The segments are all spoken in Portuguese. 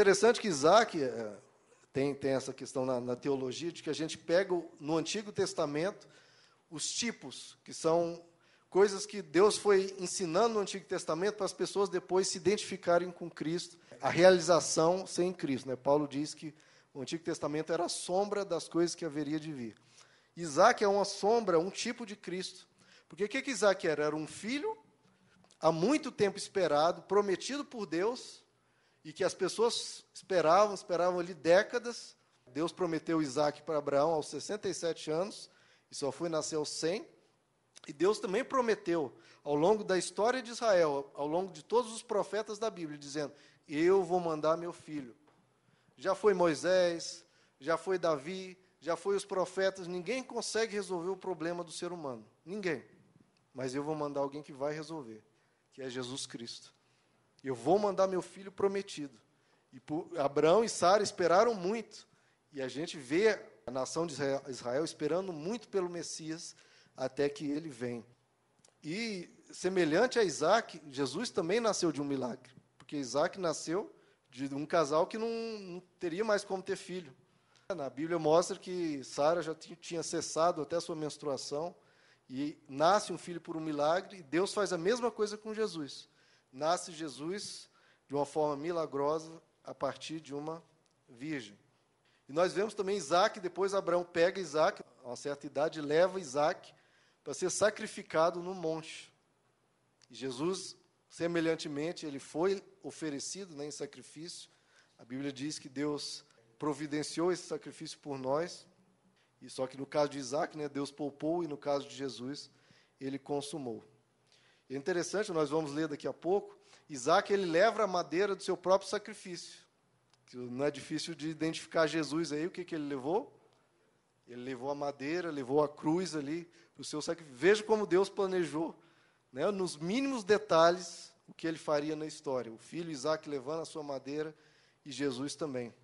interessante que Isaac é, tem, tem essa questão na, na teologia de que a gente pega no Antigo Testamento os tipos, que são coisas que Deus foi ensinando no Antigo Testamento para as pessoas depois se identificarem com Cristo, a realização sem Cristo. Né? Paulo diz que o Antigo Testamento era a sombra das coisas que haveria de vir. Isaac é uma sombra, um tipo de Cristo. Porque o que, que Isaac era? Era um filho há muito tempo esperado, prometido por Deus, e que as pessoas esperavam, esperavam ali décadas. Deus prometeu Isaac para Abraão aos 67 anos, e só foi nascer aos 100. E Deus também prometeu, ao longo da história de Israel, ao longo de todos os profetas da Bíblia, dizendo: Eu vou mandar meu filho. Já foi Moisés, já foi Davi, já foi os profetas, ninguém consegue resolver o problema do ser humano. Ninguém. Mas eu vou mandar alguém que vai resolver, que é Jesus Cristo. Eu vou mandar meu filho prometido. E Abraão e Sara esperaram muito. E a gente vê a nação de Israel esperando muito pelo Messias até que ele vem. E semelhante a Isaac, Jesus também nasceu de um milagre, porque Isaac nasceu de um casal que não, não teria mais como ter filho. Na Bíblia mostra que Sara já tinha cessado até a sua menstruação e nasce um filho por um milagre, e Deus faz a mesma coisa com Jesus. Nasce Jesus de uma forma milagrosa a partir de uma virgem. E nós vemos também Isaac, depois Abraão pega Isaac, a uma certa idade, leva Isaac para ser sacrificado no monte. E Jesus, semelhantemente, ele foi oferecido né, em sacrifício. A Bíblia diz que Deus providenciou esse sacrifício por nós. E só que no caso de Isaac, né, Deus poupou, e no caso de Jesus, ele consumou. É interessante, nós vamos ler daqui a pouco, Isaac ele leva a madeira do seu próprio sacrifício. Não é difícil de identificar Jesus aí, o que, que ele levou? Ele levou a madeira, levou a cruz ali para o seu sacrifício. Veja como Deus planejou, né, nos mínimos detalhes, o que ele faria na história. O filho Isaac levando a sua madeira e Jesus também.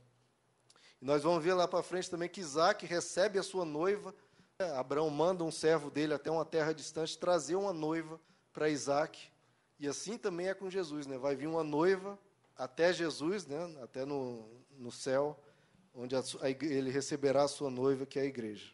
E nós vamos ver lá para frente também que Isaac recebe a sua noiva. Abraão manda um servo dele até uma terra distante trazer uma noiva para Isaac. E assim também é com Jesus, né? Vai vir uma noiva até Jesus, né? Até no, no céu, onde a, a, ele receberá a sua noiva, que é a igreja.